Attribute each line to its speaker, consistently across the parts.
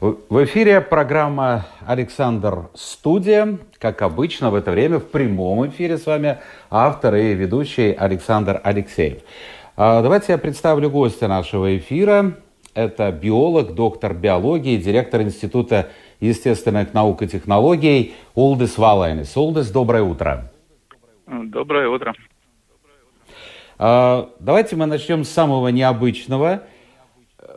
Speaker 1: В эфире программа «Александр Студия». Как обычно, в это время в прямом эфире с вами автор и ведущий Александр Алексеев. А, давайте я представлю гостя нашего эфира. Это биолог, доктор биологии, директор Института естественных наук и технологий Улдис Валайнис. Улдис, доброе утро.
Speaker 2: Доброе утро.
Speaker 1: А, давайте мы начнем с самого необычного –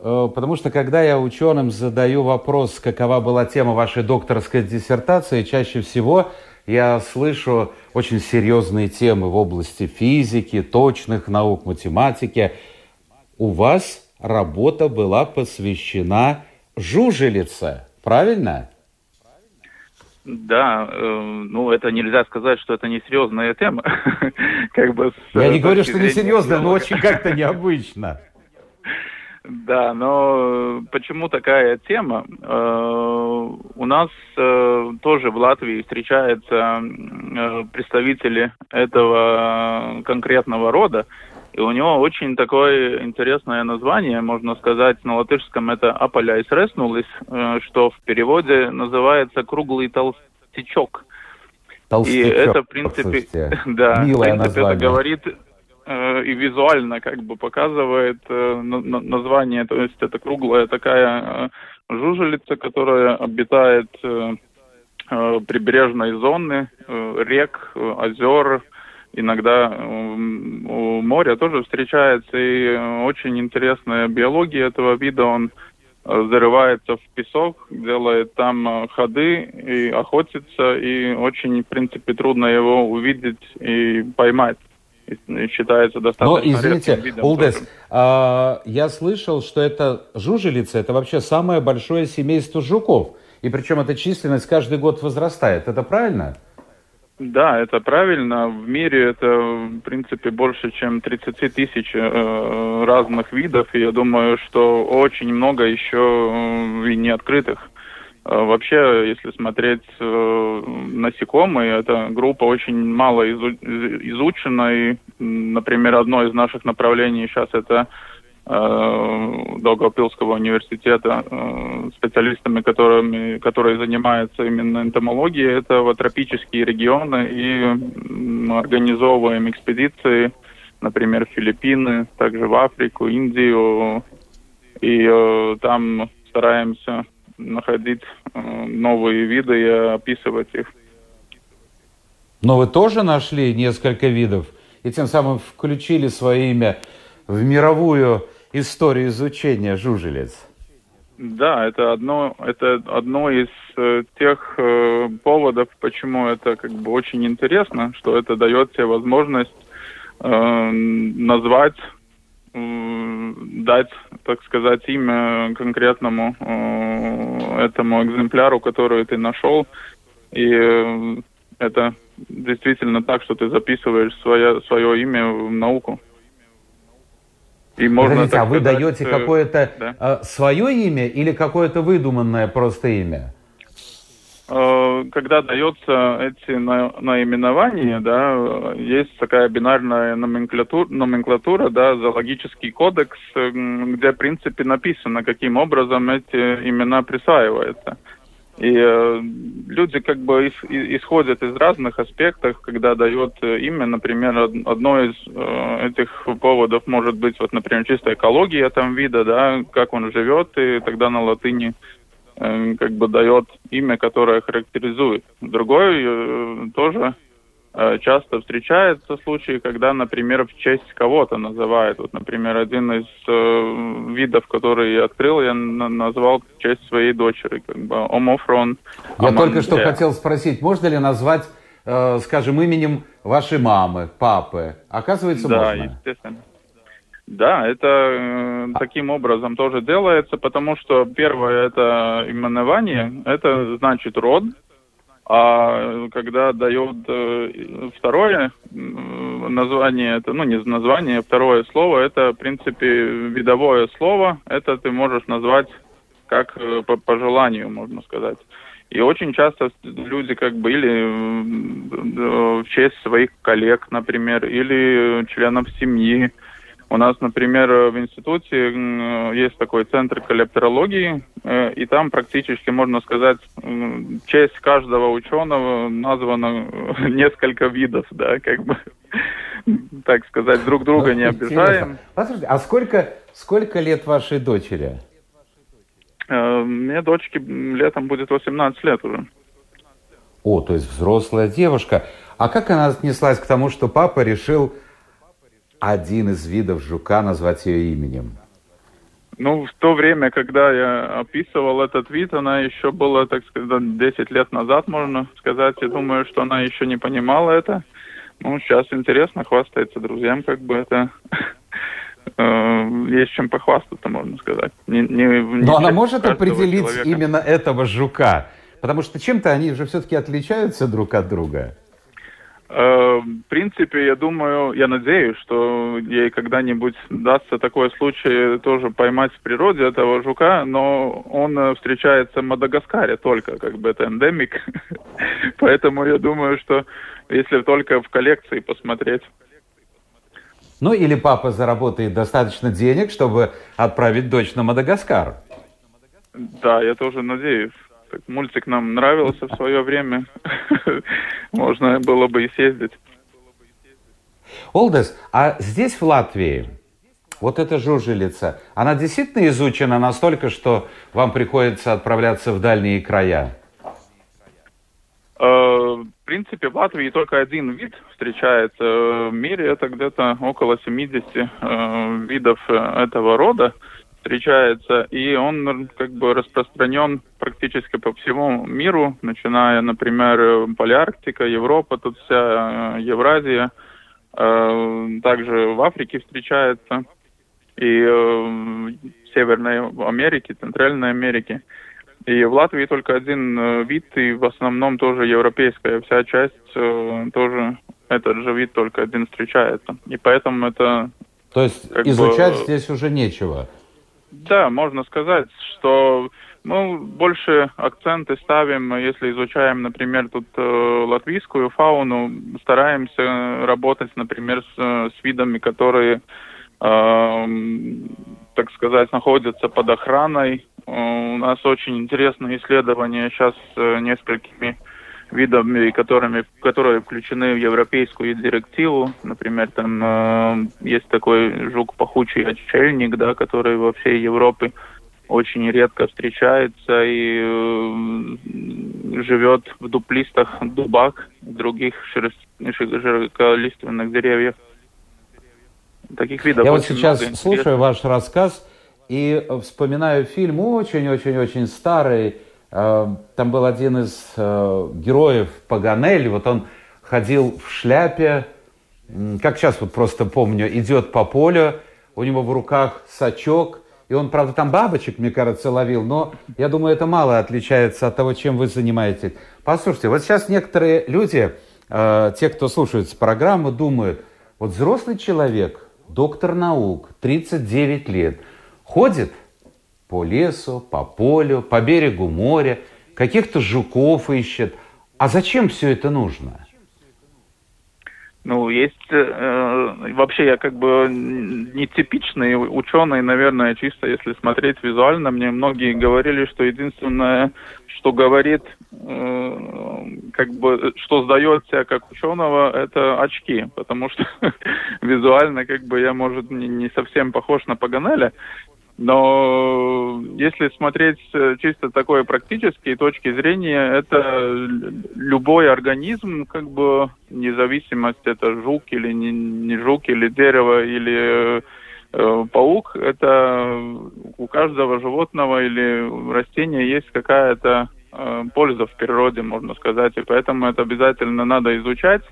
Speaker 1: потому что когда я ученым задаю вопрос, какова была тема вашей докторской диссертации, чаще всего я слышу очень серьезные темы в области физики, точных наук, математики. У вас работа была посвящена жужелице, правильно?
Speaker 2: Да, э, ну это нельзя сказать, что это не серьезная тема. как
Speaker 1: бы Я не говорю, что не серьезная, но очень как-то необычно.
Speaker 2: Да, но почему такая тема? Э, у нас э, тоже в Латвии встречаются э, представители этого конкретного рода, и у него очень такое интересное название, можно сказать, на латышском это «Аполяйс реснулис», что в переводе называется «круглый толстячок».
Speaker 1: Толстячок,
Speaker 2: и это, в принципе, да,
Speaker 1: Милое в принципе, название.
Speaker 2: это говорит Э, и визуально как бы показывает э, название, то есть это круглая такая э, жужелица, которая обитает прибрежной зоны, рек, озер, иногда у моря тоже встречается, и очень интересная биология этого вида, он зарывается в песок, делает там ходы и охотится, и очень, в принципе, трудно его увидеть и поймать считается достаточно
Speaker 1: Но, извините, Улдес, а, я слышал, что это жужелица, это вообще самое большое семейство жуков. И причем эта численность каждый год возрастает. Это правильно?
Speaker 2: Да, это правильно. В мире это, в принципе, больше, чем 30 тысяч э, разных видов. И я думаю, что очень много еще э, и не открытых. Э, вообще, если смотреть э, насекомые, эта группа очень мало изучена. И, например, одно из наших направлений сейчас это э, Долгопилского университета специалистами, которыми, которые занимаются именно энтомологией, это вот тропические регионы и организовываем экспедиции, например, в Филиппины, также в Африку, Индию, и там стараемся находить э, новые виды и описывать их.
Speaker 1: Но вы тоже нашли несколько видов и тем самым включили свое имя в мировую историю изучения жужелиц.
Speaker 2: Да, это одно, это одно из э, тех э, поводов, почему это как бы очень интересно, что это дает тебе возможность э, назвать дать, так сказать, имя конкретному э, этому экземпляру, который ты нашел. И э, это действительно так, что ты записываешь свое, свое имя в науку.
Speaker 1: И можно, Подождите, а вы сказать, даете э, какое-то да? свое имя или какое-то выдуманное просто имя?
Speaker 2: Э, когда дается эти наименования, да, есть такая бинарная номенклатура, номенклатура, да, зоологический кодекс, где, в принципе, написано, каким образом эти имена присваиваются. И э, люди как бы ис, исходят из разных аспектов, когда дает имя, например, одно из э, этих поводов может быть, вот, например, чисто экология там вида, да, как он живет, и тогда на латыни Эм, как бы дает имя, которое характеризует. Другой э, тоже э, часто встречается случаи, когда, например, в честь кого-то называют. Вот, например, один из э, видов, который я открыл, я назвал в честь своей дочери, как бы омофрон.
Speaker 1: Я только что хотел спросить, можно ли назвать, э, скажем, именем вашей мамы, папы? Оказывается,
Speaker 2: да,
Speaker 1: можно.
Speaker 2: Да, естественно. Да, это э, таким образом тоже делается, потому что первое это именование, это значит род, А когда дает э, второе название, это, ну, не название, а второе слово, это, в принципе, видовое слово. Это ты можешь назвать как э, по, по желанию, можно сказать. И очень часто люди как бы или в честь своих коллег, например, или членов семьи, у нас, например, в институте есть такой центр коллекторологии, э, и там практически, можно сказать, честь каждого ученого названо несколько видов, да, как бы, так сказать, друг друга не обижаем.
Speaker 1: Послушайте, а сколько, сколько лет вашей дочери?
Speaker 2: Э, мне дочке летом будет 18 лет уже.
Speaker 1: О, то есть взрослая девушка. А как она отнеслась к тому, что папа решил один из видов жука назвать ее именем?
Speaker 2: Ну, в то время, когда я описывал этот вид, она еще была, так сказать, 10 лет назад, можно сказать. Я думаю, что она еще не понимала это. Ну, сейчас интересно, хвастается друзьям, как бы это э, есть чем похвастаться, можно сказать.
Speaker 1: Не, не, не Но она может определить человека. именно этого жука? Потому что чем-то они же все-таки отличаются друг от друга.
Speaker 2: Э, в принципе, я думаю, я надеюсь, что ей когда-нибудь дастся такой случай тоже поймать в природе этого жука, но он э, встречается в Мадагаскаре только, как бы это эндемик. Поэтому я думаю, что если только в коллекции посмотреть.
Speaker 1: Ну или папа заработает достаточно денег, чтобы отправить дочь на Мадагаскар.
Speaker 2: Да, я тоже надеюсь мультик нам нравился в свое время. Можно было бы и съездить.
Speaker 1: Олдес, а здесь, в Латвии, вот эта жужелица, она действительно изучена настолько, что вам приходится отправляться в дальние края?
Speaker 2: Э, в принципе, в Латвии только один вид встречается в мире. Это где-то около 70 э, видов этого рода встречается, и он как бы распространен практически по всему миру, начиная, например, Полярктика, Европа, тут вся э, Евразия, э, также в Африке встречается, и э, в Северной Америке, Центральной Америке. И в Латвии только один вид, и в основном тоже европейская вся часть, тоже этот же вид только один встречается. И поэтому это...
Speaker 1: То есть изучать бы... здесь уже нечего?
Speaker 2: Да, можно сказать, что мы больше акценты ставим, если изучаем, например, тут э, латвийскую фауну, стараемся работать, например, с, с видами, которые, э, так сказать, находятся под охраной. Э, у нас очень интересное исследование сейчас с э, несколькими видами, которыми, которые включены в европейскую директиву. Например, там э, есть такой жук пахучий отшельник, да, который во всей Европе очень редко встречается и э, живет в дуплистых дубах, других широколиственных деревьев.
Speaker 1: Таких видов Я вот сейчас слушаю ваш рассказ и вспоминаю фильм очень-очень-очень старый. Э, там был один из э, героев Паганель, вот он ходил в шляпе, как сейчас вот просто помню, идет по полю, у него в руках сачок, и он, правда, там бабочек, мне кажется, ловил, но я думаю, это мало отличается от того, чем вы занимаетесь. Послушайте, вот сейчас некоторые люди, э, те, кто слушает программу, думают, вот взрослый человек, доктор наук, 39 лет, ходит по лесу, по полю, по берегу моря, каких-то жуков ищет. А зачем все это нужно?
Speaker 2: Ну, есть э, вообще я как бы нетипичный ученый, наверное, чисто если смотреть визуально. Мне многие говорили, что единственное, что говорит, э, как бы, что сдает себя как ученого, это очки, потому что визуально как бы я, может, не, не совсем похож на Паганеля, но если смотреть чисто такой практической точки зрения, это любой организм, как бы, независимость, это жук или не, не жук, или дерево, или э, паук, это у каждого животного или растения есть какая-то э, польза в природе, можно сказать, и поэтому это обязательно надо изучать.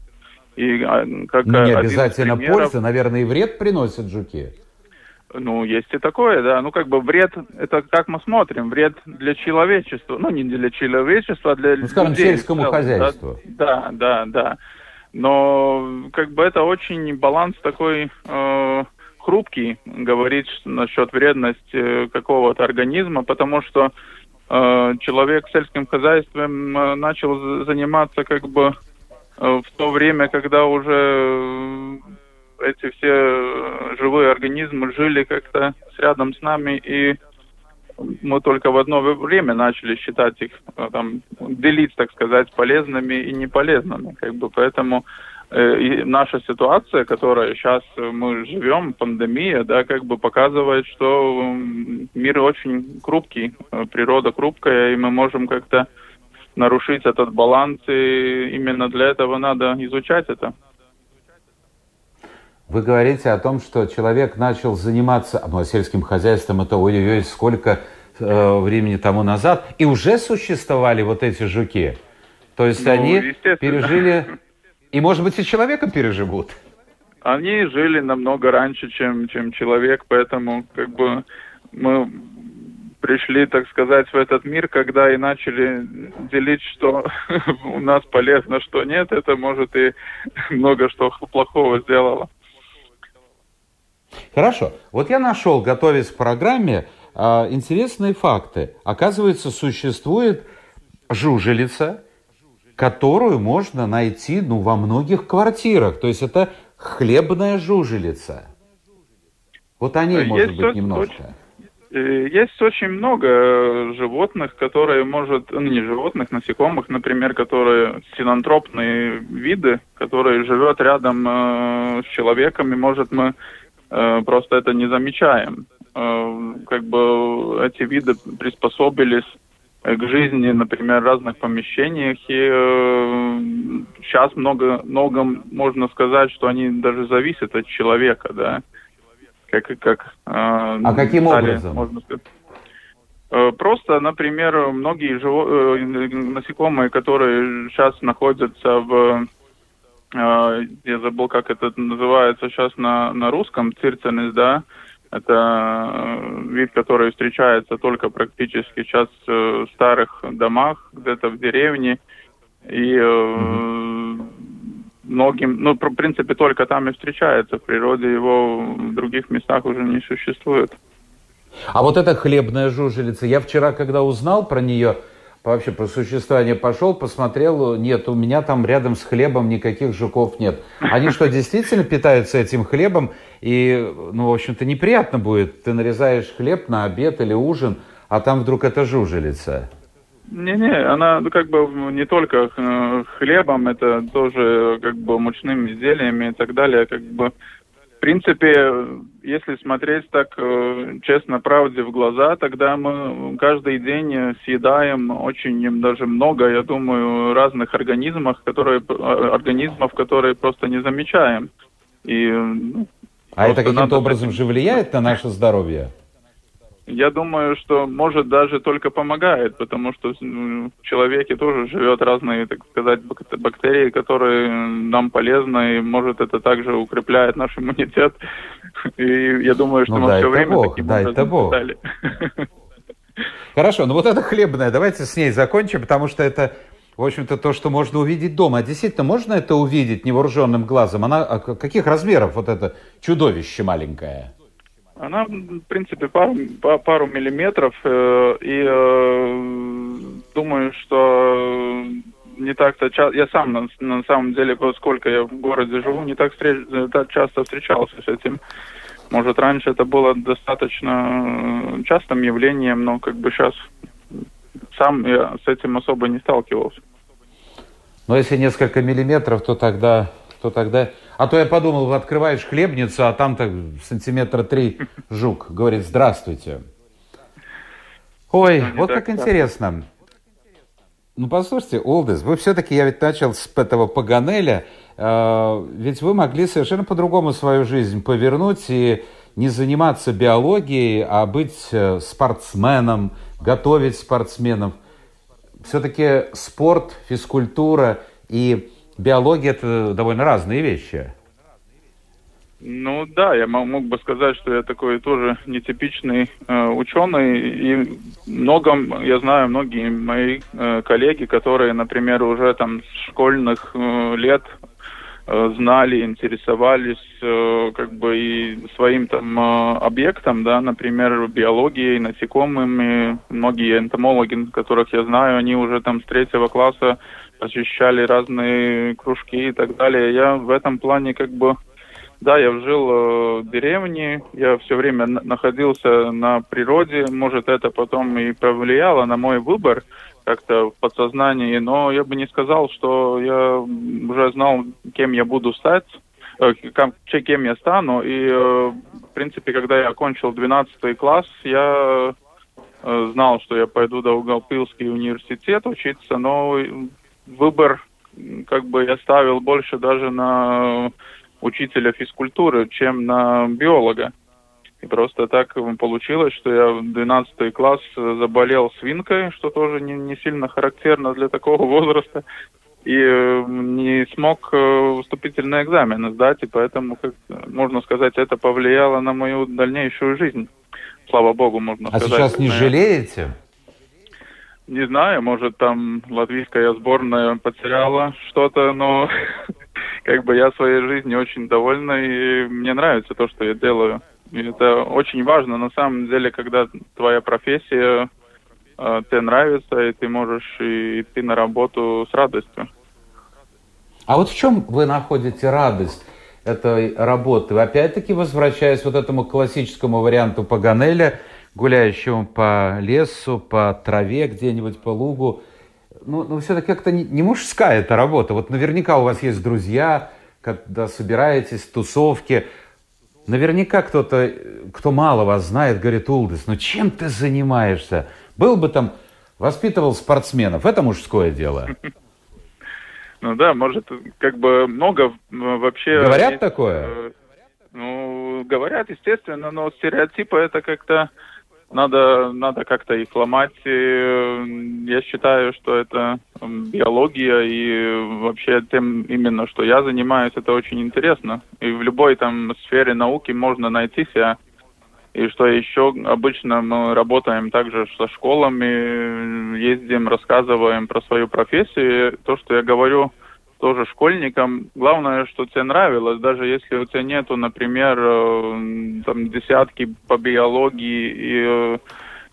Speaker 1: И, а, как не обязательно примеров... польза, наверное, и вред приносят жуки.
Speaker 2: Ну, есть и такое, да. Ну, как бы вред, это как мы смотрим, вред для человечества. Ну, не для человечества, а для
Speaker 1: Ну, скажем,
Speaker 2: людей.
Speaker 1: сельскому
Speaker 2: Да,
Speaker 1: хозяйству.
Speaker 2: Да, да, да. Но, как бы, это очень баланс такой э, хрупкий, говорить насчет вредности э, какого-то организма, потому что э, человек сельским хозяйством начал за- заниматься, как бы, э, в то время, когда уже эти все э, живые организмы жили как-то рядом с нами, и мы только в одно время начали считать их, э, там, делить, так сказать, полезными и неполезными. Как бы, поэтому э, и наша ситуация, которая сейчас мы живем, пандемия, да, как бы показывает, что мир очень хрупкий, э, природа хрупкая, и мы можем как-то нарушить этот баланс, и именно для этого надо изучать это.
Speaker 1: Вы говорите о том, что человек начал заниматься ну, а сельским хозяйством, это ой-ой-ой, сколько э, времени тому назад, и уже существовали вот эти жуки. То есть
Speaker 2: Ну,
Speaker 1: они пережили, и может быть и человека переживут.
Speaker 2: Они жили намного раньше, чем, чем человек, поэтому как бы мы пришли, так сказать, в этот мир, когда и начали делить, что у нас полезно, что нет, это может и много что плохого сделало.
Speaker 1: Хорошо. Вот я нашел, готовясь к программе, а, интересные факты. Оказывается, существует жужелица, которую можно найти ну, во многих квартирах. То есть это хлебная жужелица. Вот о ней,
Speaker 2: Есть
Speaker 1: может быть,
Speaker 2: очень-
Speaker 1: немножко.
Speaker 2: Э, Есть очень много э, животных, которые может, ну не животных, насекомых, например, которые синантропные виды, которые живет рядом э, с человеком, и может мы просто это не замечаем. Э, как бы эти виды приспособились э, к жизни, например, в разных помещениях, и сейчас много, много можно сказать, что они даже зависят от человека, да как как
Speaker 1: А каким образом?
Speaker 2: можно сказать. Э, Просто, например, многие живо- э, насекомые, которые сейчас находятся в, э, я забыл, как это называется сейчас на, на русском, цирценис, да, это э, вид, который встречается только практически сейчас э, в старых домах, где-то в деревне, и э, многим, ну, в принципе, только там и встречается. В природе его в других местах уже не существует.
Speaker 1: А вот эта хлебная жужелица, я вчера, когда узнал про нее, вообще про существование пошел, посмотрел, нет, у меня там рядом с хлебом никаких жуков нет. Они что, действительно питаются этим хлебом? И, ну, в общем-то, неприятно будет. Ты нарезаешь хлеб на обед или ужин, а там вдруг это жужелица.
Speaker 2: Не-не, она ну, как бы не только э, хлебом, это тоже как бы мучными изделиями и так далее. Как бы, принципе, если смотреть так э, честно, правде в глаза, тогда мы каждый день съедаем очень даже много, я думаю, разных организмов, которые, э, организмов, которые просто не замечаем. И, ну,
Speaker 1: А это каким-то
Speaker 2: надо
Speaker 1: образом же влияет на наше здоровье?
Speaker 2: Я думаю, что может даже только помогает, потому что ну, в человеке тоже живет разные, так сказать, бак- бактерии, которые нам полезны, и может это также укрепляет наш иммунитет. И я думаю, что
Speaker 1: Ну
Speaker 2: мы все
Speaker 1: это
Speaker 2: время
Speaker 1: Бог,
Speaker 2: таким
Speaker 1: дай это
Speaker 2: образом
Speaker 1: Бог.
Speaker 2: питали.
Speaker 1: Хорошо, ну вот эта хлебная, давайте с ней закончим, потому что это, в общем-то, то, что можно увидеть дома. А действительно, можно это увидеть невооруженным глазом? Она а каких размеров вот это чудовище маленькое?
Speaker 2: Она, в принципе, пару, па- пару миллиметров, э, и э, думаю, что не так-то часто, я сам на, на самом деле, поскольку я в городе живу, не так, встреч, э, так часто встречался с этим. Может, раньше это было достаточно э, частым явлением, но как бы сейчас сам я с этим особо не сталкивался.
Speaker 1: Но если несколько миллиметров, то тогда, то тогда... А то я подумал, открываешь хлебницу, а там так сантиметра три жук. Говорит, здравствуйте. Ой,
Speaker 2: Ну,
Speaker 1: вот
Speaker 2: так
Speaker 1: как
Speaker 2: часто.
Speaker 1: интересно. Ну, послушайте, Олдес, вы все-таки, я ведь начал с этого Паганеля, э, ведь вы могли совершенно по-другому свою жизнь повернуть и не заниматься биологией, а быть э, спортсменом, готовить спортсменов. Все-таки спорт, физкультура и биология – это довольно разные вещи.
Speaker 2: Ну да, я мог бы сказать, что я такой тоже нетипичный э, ученый, и многом, я знаю, многие мои э, коллеги, которые, например, уже там с школьных э, лет э, знали, интересовались э, как бы и своим там э, объектом, да, например, биологией, насекомыми. Многие энтомологи, которых я знаю, они уже там с третьего класса посещали разные кружки и так далее. Я в этом плане как бы да, я жил э, в деревне, я все время находился на природе, может это потом и повлияло на мой выбор как-то в подсознании, но я бы не сказал, что я уже знал, кем я буду стать, э, кем я стану, и э, в принципе, когда я окончил 12 класс, я знал, что я пойду до Уголпилский университет учиться, но выбор как бы я ставил больше даже на учителя физкультуры, чем на биолога. И просто так получилось, что я в 12 класс заболел свинкой, что тоже не, не сильно характерно для такого возраста, и не смог э, вступительный экзамен сдать, и поэтому, как можно сказать, это повлияло на мою дальнейшую жизнь. Слава богу, можно
Speaker 1: а
Speaker 2: сказать.
Speaker 1: А сейчас не жалеете?
Speaker 2: Не знаю, может там латвийская сборная потеряла что-то, но как бы я своей жизнью очень довольна, и мне нравится то, что я делаю. И это очень важно, на самом деле, когда твоя профессия э, тебе нравится, и ты можешь идти на работу с радостью.
Speaker 1: А вот в чем вы находите радость этой работы? Опять-таки, возвращаясь вот этому классическому варианту Паганеля, гуляющему по лесу, по траве где-нибудь, по лугу, ну, ну все-таки как-то не, не мужская эта работа. Вот наверняка у вас есть друзья, когда собираетесь, тусовки. Наверняка кто-то, кто мало вас знает, говорит, Улдис, ну чем ты занимаешься? Был бы там, воспитывал спортсменов, это мужское дело.
Speaker 2: Ну да, может, как бы много вообще...
Speaker 1: Говорят такое? Э,
Speaker 2: ну, говорят, естественно, но стереотипы это как-то надо, надо как-то их ломать. Я считаю, что это биология и вообще тем именно, что я занимаюсь, это очень интересно. И в любой там сфере науки можно найти себя. И что еще обычно мы работаем также со школами, ездим, рассказываем про свою профессию. То, что я говорю тоже школьникам. Главное, что тебе нравилось, даже если у тебя нету, например, э, там десятки по биологии и э,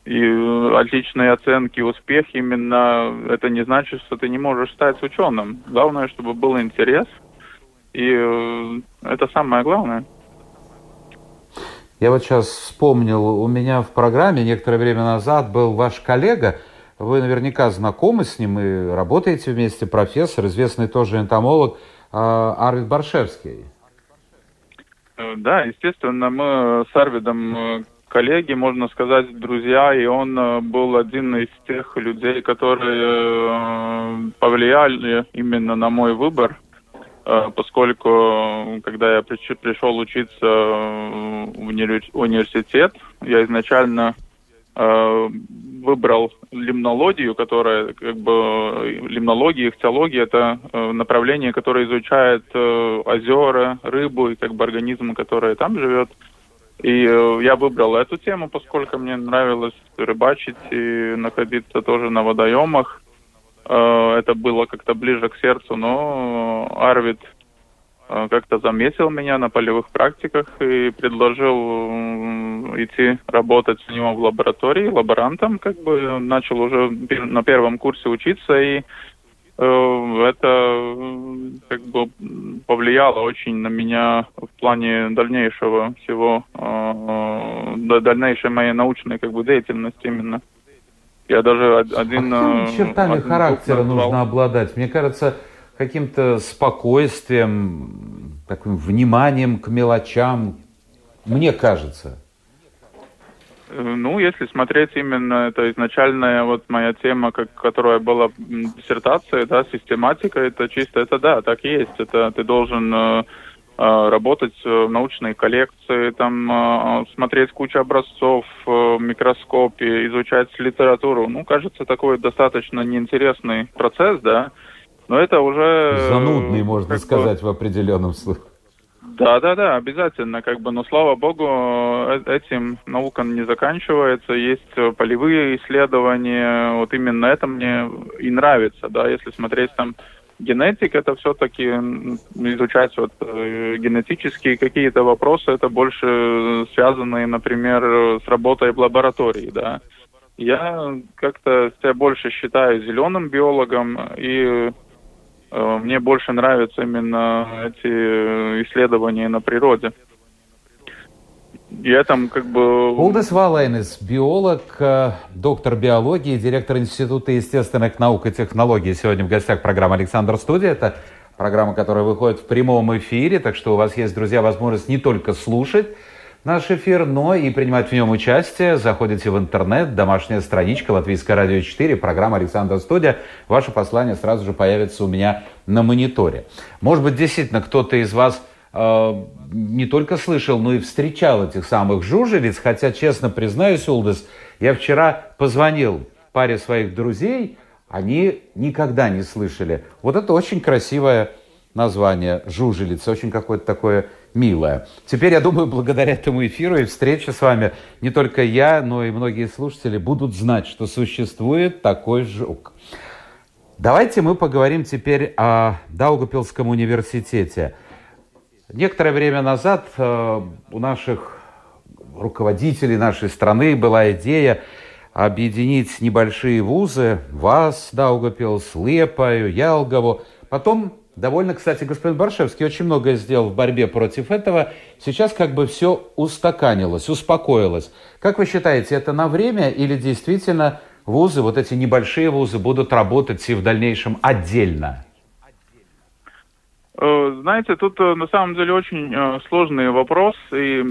Speaker 2: и отличные оценки, успех именно, это не значит, что ты не можешь стать ученым. Главное, чтобы был интерес, и э, это самое главное.
Speaker 1: Я вот сейчас вспомнил, у меня в программе некоторое время назад был ваш коллега, вы наверняка знакомы с ним и работаете вместе, профессор, известный тоже энтомолог а, Арвид Баршевский.
Speaker 2: Э, да, естественно, мы с Арвидом э, коллеги, можно сказать, друзья, и он э, был один из тех людей, которые повлияли именно на мой выбор, поскольку когда я пришел учиться в университет, я изначально выбрал лимнологию, которая как бы лимнология, ихтиология это э, направление, которое изучает э, озера, рыбу и как бы организмы, которые там живет. И я выбрал эту тему, поскольку мне нравилось рыбачить и находиться тоже на водоемах. Это было как-то ближе к сердцу, но Арвид Э, как-то заметил меня на полевых практиках и предложил идти работать у него в лаборатории лаборантом, как бы начал уже на первом курсе учиться и э, это как бы повлияло очень на меня в плане дальнейшего всего, э, дальнейшей моей научной как бы деятельности именно.
Speaker 1: Я даже один... А какими чертами один характера нужно обладать? Мне кажется, каким-то спокойствием, таким вниманием к мелочам, мне кажется.
Speaker 2: Ну, если смотреть именно, это изначальная вот моя тема, как, которая была диссертация, да, систематика, это чисто, это да, так и есть. Это ты должен э, э работать в научной коллекции, там, э, смотреть кучу образцов э, в микроскопе, изучать литературу. Ну, кажется, такой достаточно неинтересный процесс, да, но это уже...
Speaker 1: Занудный, можно сказать, в определенном случае.
Speaker 2: Да, да, да, обязательно, как бы, но слава богу, э, этим наука не заканчивается, есть полевые исследования, вот именно это мне и нравится, да, если смотреть там генетик, это все-таки изучать вот э, генетические какие-то вопросы, это больше связанные, например, с работой в лаборатории, да. Я как-то себя больше считаю зеленым биологом и Э, мне больше нравятся именно эти исследования на природе.
Speaker 1: И этом как бы... Улдес Валайнес, биолог, э, доктор биологии, директор Института естественных наук и технологий. Сегодня в гостях программы «Александр Студия». Это программа, которая выходит в прямом эфире, так что у вас есть, друзья, возможность не только слушать, наш эфир, но и принимать в нем участие. Заходите в интернет, домашняя страничка Латвийское радио 4, программа Александр Студия. Ваше послание сразу же появится у меня на мониторе. Может быть, действительно, кто-то из вас э, не только слышал, но и встречал этих самых жужелиц, хотя, честно признаюсь, Улдес, я вчера позвонил паре своих друзей, они никогда не слышали. Вот это очень красивое название «Жужелица», очень какое-то такое милая. Теперь, я думаю, благодаря этому эфиру и встрече с вами не только я, но и многие слушатели будут знать, что существует такой жук. Давайте мы поговорим теперь о Даугапилском университете. Некоторое время назад э, у наших руководителей нашей страны была идея объединить небольшие вузы, ВАЗ, Даугапилс, Лепаю, Ялгову. Потом Довольно, кстати, господин Баршевский очень многое сделал в борьбе против этого. Сейчас как бы все устаканилось, успокоилось. Как вы считаете, это на время или действительно вузы, вот эти небольшие вузы, будут работать и в дальнейшем отдельно?
Speaker 2: Э, знаете, тут э, на самом деле очень э, сложный вопрос, и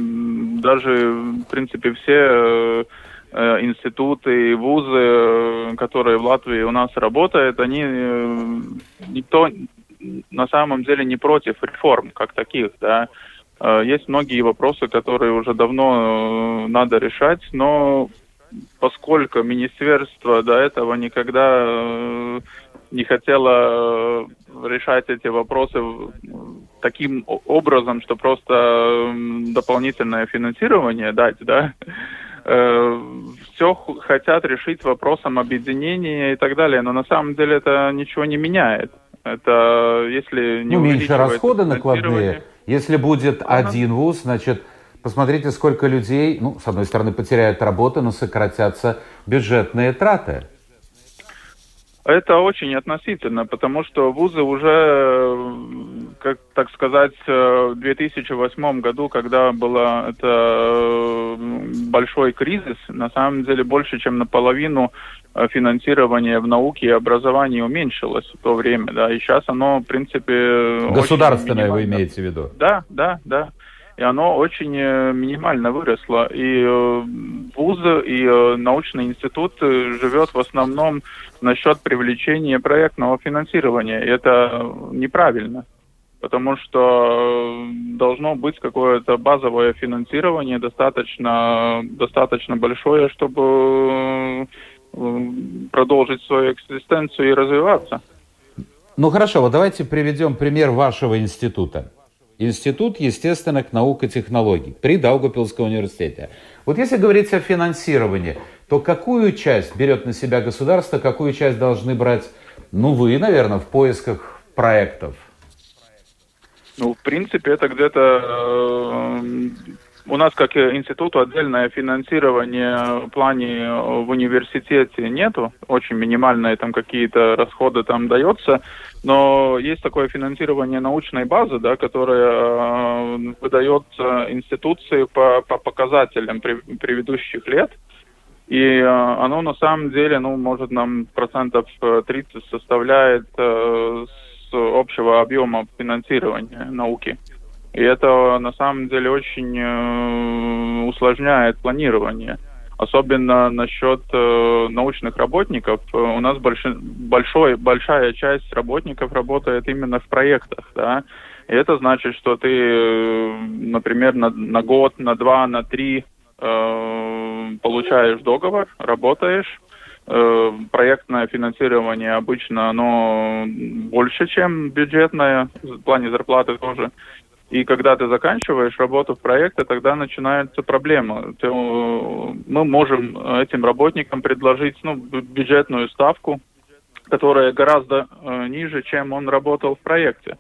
Speaker 2: даже, в принципе, все институты и вузы, которые в Латвии у нас работают, они никто на самом деле не против реформ как таких, да. Э, есть многие вопросы, которые уже давно э, надо решать, но поскольку министерство до этого никогда э, не хотело решать эти вопросы таким образом, что просто дополнительное финансирование дать, да, все хотят решить вопросом объединения и так далее, но на самом деле это ничего не меняет. Это если
Speaker 1: не ну, меньше расходы накладные. Если будет ага. один вуз, значит, посмотрите, сколько людей, ну, с одной стороны, потеряют работу, но сократятся бюджетные траты.
Speaker 2: Это очень относительно, потому что вузы уже, как так сказать, в 2008 году, когда был это э, большой кризис, на самом деле больше, чем наполовину э, финансирование в науке и образовании уменьшилось в то время, да, и сейчас оно, в принципе...
Speaker 1: Государственное вы имеете в виду?
Speaker 2: Да, да, да и оно очень э, минимально выросло. И э, вузы, и э, научный институт живет в основном насчет привлечения проектного финансирования. И это неправильно, потому что должно быть какое-то базовое финансирование, достаточно, достаточно большое, чтобы продолжить свою экзистенцию и развиваться.
Speaker 1: Ну хорошо, вот давайте приведем пример вашего института. Институт естественных наук и технологий при Даугапилском университете. Вот если говорить о финансировании, то какую часть берет на себя государство, какую часть должны брать, ну, вы, наверное, в поисках проектов?
Speaker 2: Ну, в принципе, это где-то э, у нас, как институту, отдельное финансирование в плане в университете нету. Очень минимальные там какие-то расходы там дается. Но есть такое финансирование научной базы, да, которое э, выдается институции по, по показателям предыдущих лет. И э, оно на самом деле, ну, может, нам процентов 30 составляет э, с общего объема финансирования науки. И это на самом деле очень э, усложняет планирование. Особенно насчет э, научных работников. У нас большой, большой, большая часть работников работает именно в проектах. Да? И это значит, что ты, э, например, на, на год, на два, на три э, получаешь договор, работаешь. Э, проектное финансирование обычно оно больше, чем бюджетное, в плане зарплаты тоже. И когда ты заканчиваешь работу в проекте, тогда начинается проблема. Ты, мы можем этим работникам предложить ну, бюджетную ставку, которая гораздо э, ниже, чем он работал в проекте.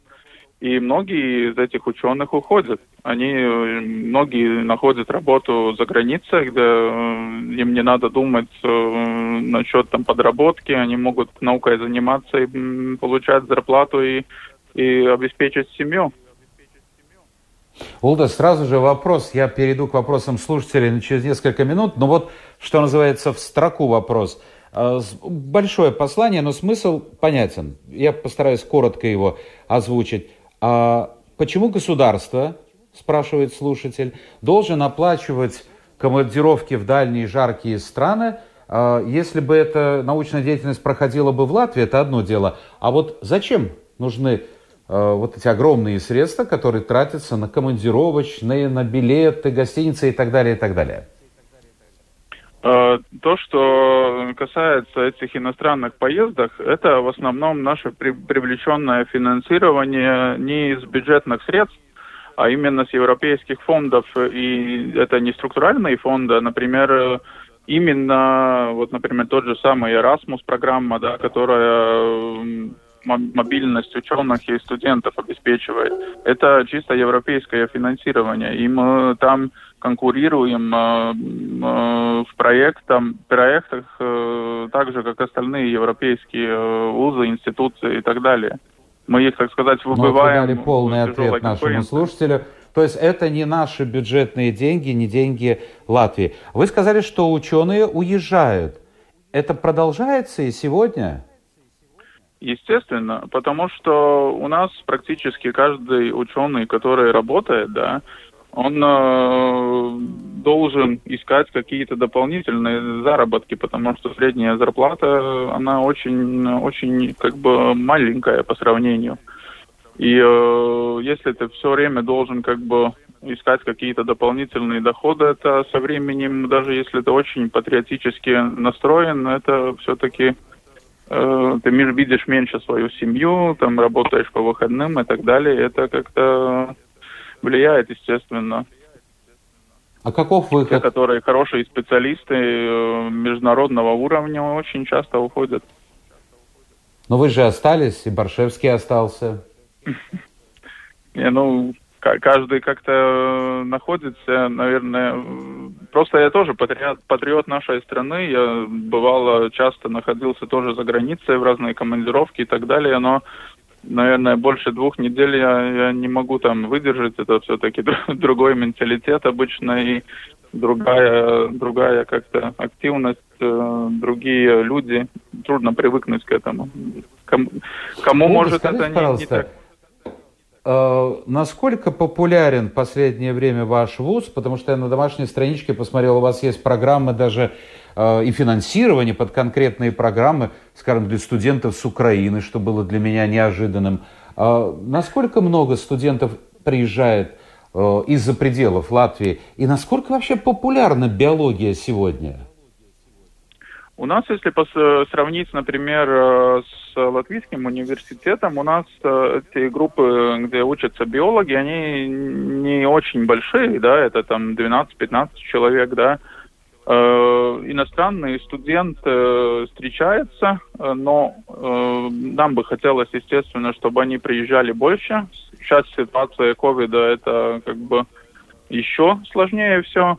Speaker 2: И многие из этих ученых уходят. Они, э, многие находят работу за границей, где э, им не надо думать э, насчет там подработки, они могут наукой заниматься и получать зарплату и, и обеспечить семью.
Speaker 1: Улда, сразу же вопрос. Я перейду к вопросам слушателей через несколько минут. Но вот, что называется, в строку вопрос. Большое послание, но смысл понятен. Я постараюсь коротко его озвучить. А почему государство, спрашивает слушатель, должен оплачивать командировки в дальние жаркие страны, а если бы эта научная деятельность проходила бы в Латвии, это одно дело. А вот зачем нужны а, вот эти огромные средства, которые тратятся на командировочные, на билеты, гостиницы и так далее, и так далее?
Speaker 2: Э, то, что касается этих иностранных поездок, это в основном наше привлеченное финансирование не из бюджетных средств, а именно с европейских фондов. И это не структуральные фонды, а, например, именно, вот, например, тот же самый Erasmus программа, да, которая мобильность ученых и студентов обеспечивает. Это чисто европейское финансирование. И мы там конкурируем э, э, в проектах, проектах э, так же, как остальные европейские вузы, институции и так далее. Мы их, так сказать, выбываем.
Speaker 1: Мы дали полный ответ нашему слушателю. То есть это не наши бюджетные деньги, не деньги Латвии. Вы сказали, что ученые уезжают. Это продолжается и сегодня?
Speaker 2: Естественно, потому что у нас практически каждый ученый, который работает, да, он э, должен искать какие-то дополнительные заработки, потому что средняя зарплата, она очень, очень как бы маленькая по сравнению. И э, если ты все время должен как бы искать какие-то дополнительные доходы, это со временем, даже если ты очень патриотически настроен, это все-таки Э, ты видишь меньше свою семью, там работаешь по выходным и так далее. Это как-то влияет, естественно.
Speaker 1: А каков выход? Те,
Speaker 2: которые хорошие специалисты э, международного уровня, очень часто уходят.
Speaker 1: Но вы же остались, и Баршевский остался.
Speaker 2: Не, ну, каждый как-то э, находится, наверное, просто я тоже патриот, патриот нашей страны, я бывало часто находился тоже за границей в разные командировки и так далее, но, наверное, больше двух недель я, я не могу там выдержать, это все-таки другой менталитет обычно и другая, другая как-то активность, э, другие люди, трудно привыкнуть к этому. Кому, кому может это не, не так
Speaker 1: насколько популярен в последнее время ваш вуз? Потому что я на домашней страничке посмотрел, у вас есть программы даже э, и финансирование под конкретные программы, скажем, для студентов с Украины, что было для меня неожиданным. Э, насколько много студентов приезжает из-за пределов Латвии? И насколько вообще популярна биология сегодня?
Speaker 2: У нас, если пос- сравнить, например, э, с латвийским университетом, у нас э, эти группы, где учатся биологи, они не очень большие, да, это там 12-15 человек, да. Э, иностранные студенты встречаются, но нам бы хотелось, естественно, чтобы они приезжали больше. Сейчас ситуация ковида, это как бы еще сложнее все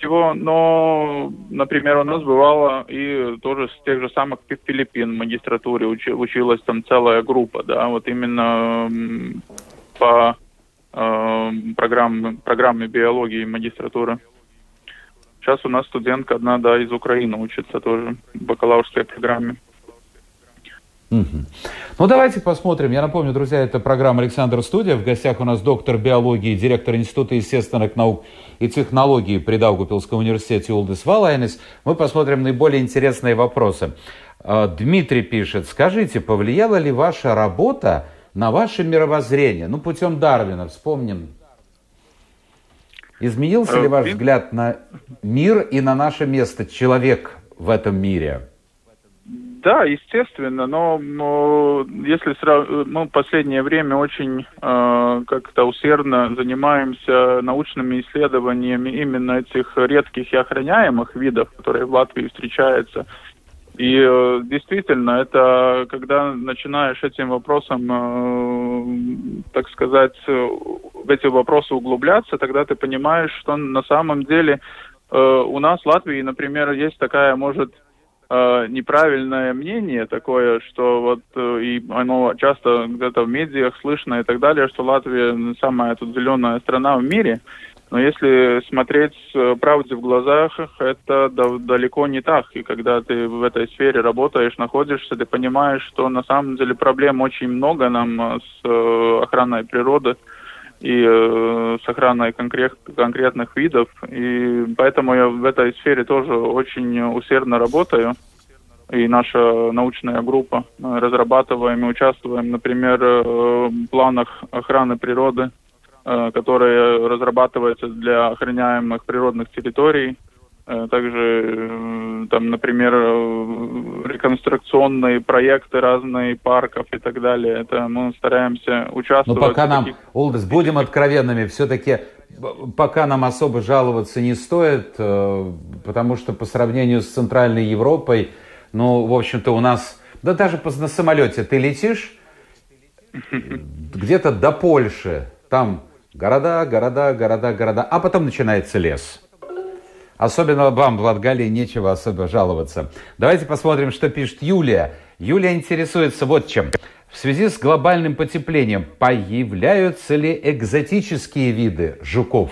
Speaker 2: всего, но, например, у нас бывало и тоже с тех же самых Филиппин в магистратуре учи, училась там целая группа, да, вот именно по э, программе, программе биологии магистратуры. Сейчас у нас студентка одна, да, из Украины учится тоже в бакалаврской программе.
Speaker 1: Угу. Ну, давайте посмотрим. Я напомню, друзья, это программа «Александр Студия». В гостях у нас доктор биологии, директор Института естественных наук и технологий при Даугупилском университете Улдис Валайнис. Мы посмотрим наиболее интересные вопросы. А, Дмитрий пишет, скажите, повлияла ли ваша работа на ваше мировоззрение? Ну, путем Дарвина, вспомним. Изменился ли ваш взгляд на мир и на наше место, человек в этом мире?
Speaker 2: Да, естественно, но, но если мы в последнее время очень э, как-то усердно занимаемся научными исследованиями именно этих редких и охраняемых видов, которые в Латвии встречаются. И э, действительно, это когда начинаешь этим вопросом, э, так сказать, в эти вопросы углубляться, тогда ты понимаешь, что на самом деле э, у нас в Латвии, например, есть такая, может, э, неправильное мнение такое, что вот э, и оно часто где-то в медиах слышно и так далее, что Латвия самая тут зеленая страна в мире. Но если смотреть э, правде в глазах, это далеко не так. И когда ты в этой сфере работаешь, находишься, ты понимаешь, что на самом деле проблем очень много нам с охраной природы и э, с охраной конкрет, конкретных видов. И поэтому я в этой сфере тоже очень усердно работаю. И наша научная группа. Мы разрабатываем и участвуем, например, в планах охраны природы, э, которые разрабатываются для охраняемых природных территорий. Э, также, там, например, реконструкционные проекты разные парков и так далее. Это мы стараемся участвовать.
Speaker 1: Но пока нам, Олдес, будем откровенными, все-таки пока нам особо жаловаться не стоит, э, потому что по сравнению с Центральной Европой, ну, в общем-то, у нас, да даже на самолете ты летишь где-то до Польши, там города, города, города, города, а потом начинается лес. Особенно вам в Латгалии нечего особо жаловаться. Давайте посмотрим, что пишет Юлия. Юлия интересуется вот чем. В связи с глобальным потеплением появляются ли экзотические виды жуков?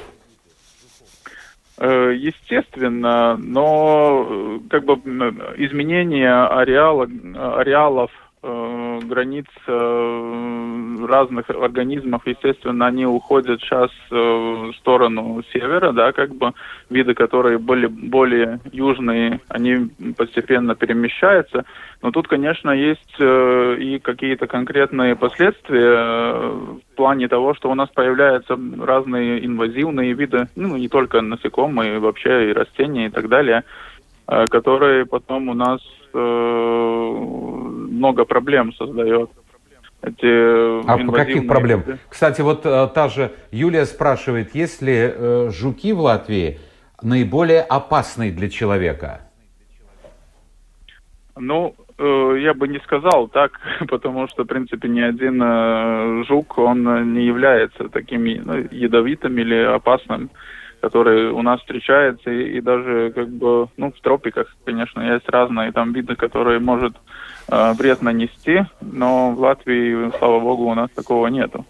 Speaker 2: Э, естественно, но э, как бы изменение ареала, ареалов э, границ э, разных организмов, естественно, они уходят сейчас э, в сторону севера, да, как бы виды, которые были более южные, они постепенно перемещаются. Но тут, конечно, есть э, и какие-то конкретные последствия э, в плане того, что у нас появляются разные инвазивные виды, ну, не только насекомые, вообще и растения и так далее, э, которые потом у нас много проблем создает.
Speaker 1: Эти а каких проблем? Виды. Кстати, вот э, та же Юлия спрашивает, есть ли э, жуки в Латвии наиболее опасные для человека?
Speaker 2: Ну, э, я бы не сказал так, потому что, в принципе, ни один э, жук, он не является таким ну, ядовитым или опасным который у нас встречается, и, и даже как бы, ну, в тропиках, конечно, есть разные там виды, которые может э, вред нанести, но в Латвии, слава богу, у нас такого нету.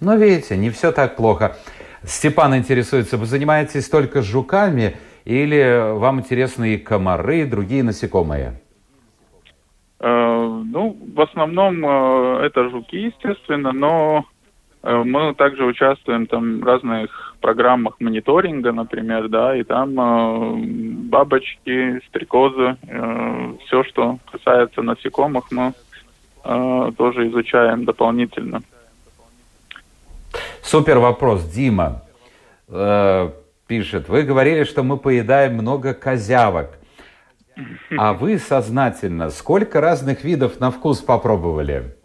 Speaker 1: Ну, видите, не все так плохо. Степан интересуется, вы занимаетесь только жуками или вам интересны и комары, и другие насекомые?
Speaker 2: Э, ну, в основном э, это жуки, естественно, но мы также участвуем там в разных программах мониторинга, например, да, и там э, бабочки, стрекозы, э, все, что касается насекомых, мы э, тоже изучаем дополнительно.
Speaker 1: Супер вопрос, Дима э, пишет. Вы говорили, что мы поедаем много козявок. А вы сознательно сколько разных видов на вкус попробовали?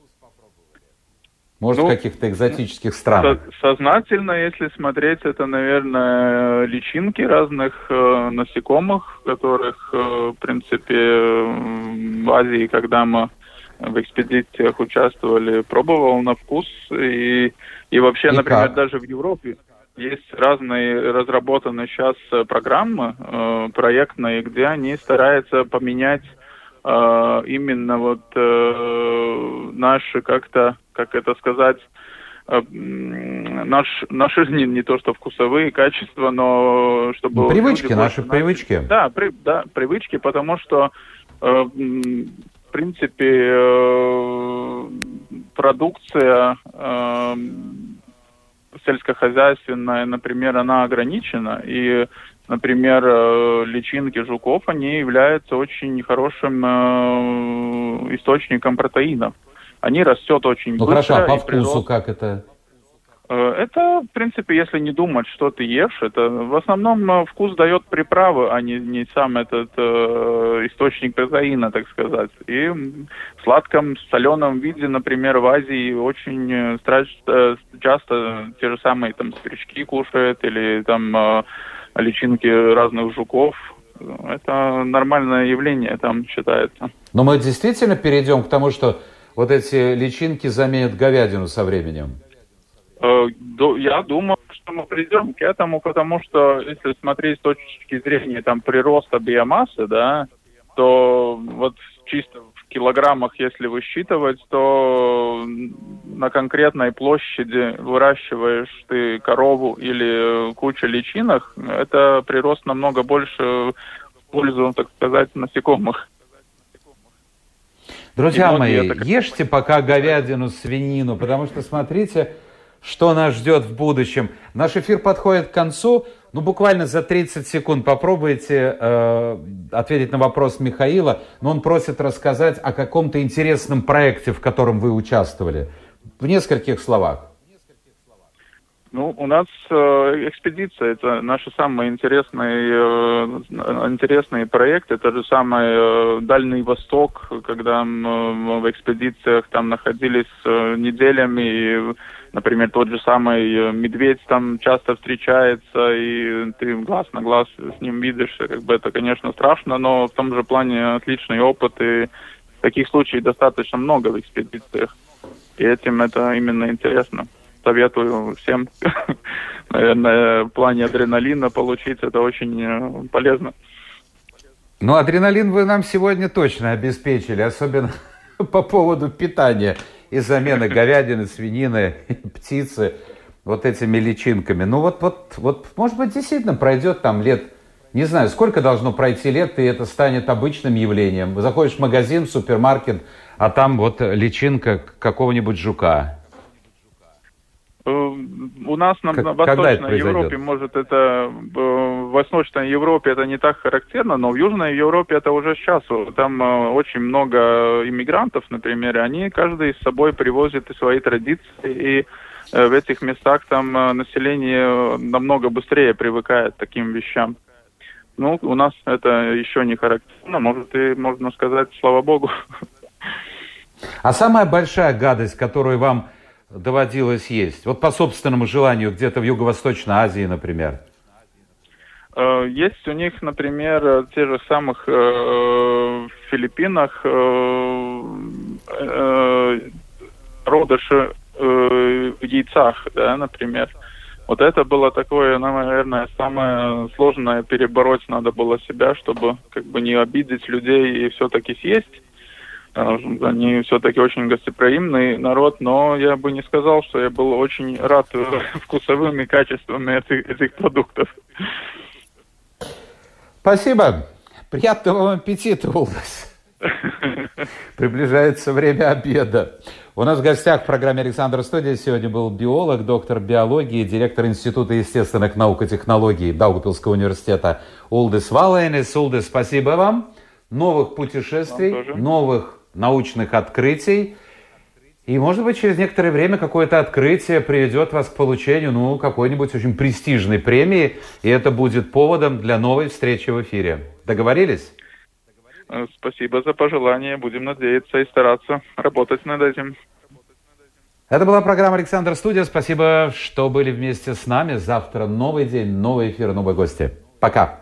Speaker 1: Может, ну, каких-то экзотических стран?
Speaker 2: Сознательно, если смотреть, это, наверное, личинки разных э, насекомых, которых, э, в принципе, в Азии, когда мы в экспедициях участвовали, пробовал на вкус. И, и вообще, и например, как? даже в Европе есть разные разработанные сейчас программы э, проектные, где они стараются поменять э, именно вот э, наши как-то как это сказать, э, наш, наши не, не то что вкусовые качества, но чтобы...
Speaker 1: Ну, привычки, наши больше, привычки.
Speaker 2: Да, при, да, привычки, потому что, э, в принципе, э, продукция э, сельскохозяйственная, например, она ограничена, и, например, э, личинки жуков, они являются очень хорошим э, источником протеинов они растет очень
Speaker 1: ну,
Speaker 2: быстро.
Speaker 1: хорошо, а по вкусу прирост...
Speaker 2: как
Speaker 1: это?
Speaker 2: Э, это, в принципе, если не думать, что ты ешь, это в основном э, вкус дает приправы, а не, не сам этот э, источник протеина, так сказать. И в сладком, соленом виде, например, в Азии очень э, часто те же самые там стрички кушают или там э, личинки разных жуков. Это нормальное явление там считается.
Speaker 1: Но мы действительно перейдем к тому, что вот эти личинки заменят говядину со временем?
Speaker 2: Э, я думаю, что мы придем к этому, потому что если смотреть с точки зрения там прироста биомассы, да, то вот чисто в килограммах, если высчитывать, то на конкретной площади выращиваешь ты корову или кучу личинок, это прирост намного больше в пользу, так сказать, насекомых.
Speaker 1: Друзья мои, ешьте пока говядину, свинину, потому что смотрите, что нас ждет в будущем. Наш эфир подходит к концу. Ну, буквально за 30 секунд попробуйте э, ответить на вопрос Михаила. Но он просит рассказать о каком-то интересном проекте, в котором вы участвовали. В нескольких словах.
Speaker 2: Ну, у нас э, экспедиция это наш самый интересный, э, интересный проект. Это же самый э, Дальний Восток, когда мы в экспедициях там находились э, неделями. И, например, тот же самый э, медведь там часто встречается, и ты глаз на глаз с ним видишь. Как бы это, конечно, страшно, но в том же плане отличный опыт. И таких случаев достаточно много в экспедициях. И этим это именно интересно советую всем, наверное, в плане адреналина получить. Это очень э, полезно.
Speaker 1: Ну, адреналин вы нам сегодня точно обеспечили, особенно по поводу питания и замены говядины, свинины, птицы вот этими личинками. Ну вот, вот, вот, может быть, действительно пройдет там лет, не знаю, сколько должно пройти лет, и это станет обычным явлением. Заходишь в магазин, в супермаркет, а там вот личинка какого-нибудь жука.
Speaker 2: Э, у нас на, на Восточной Европе, может, это э, в Восточной Европе это не так характерно, но в Южной Европе это уже сейчас. Там э, очень много иммигрантов, например, они каждый с собой привозит свои традиции, и в этих местах там население намного быстрее привыкает к таким вещам. Ну, у нас это еще не характерно, может, и можно сказать, слава богу.
Speaker 1: А самая большая гадость, которую вам доводилось есть? Вот по собственному желанию, где-то в Юго-Восточной Азии, например.
Speaker 2: Э, есть у них, например, те же самых э, в Филиппинах э, э, родыши э, в яйцах, да, например. Вот это было такое, наверное, самое сложное перебороть надо было себя, чтобы как бы не обидеть людей и все-таки съесть. Они все-таки очень гостеприимный народ, но я бы не сказал, что я был очень рад вкусовыми качествами этих, этих продуктов.
Speaker 1: Спасибо. Приятного вам аппетита, Улдас. Приближается время обеда. У нас в гостях в программе «Александр Студия» сегодня был биолог, доктор биологии, директор Института естественных наук и технологий Даугавпилского университета Улдес Валайнес. Улдес, спасибо вам. Новых путешествий, новых научных открытий. И, может быть, через некоторое время какое-то открытие приведет вас к получению, ну, какой-нибудь очень престижной премии, и это будет поводом для новой встречи в эфире. Договорились?
Speaker 2: Э, спасибо за пожелание. Будем надеяться и стараться работать над этим.
Speaker 1: Это была программа «Александр Студия». Спасибо, что были вместе с нами. Завтра новый день, новый эфир, новые гости. Пока.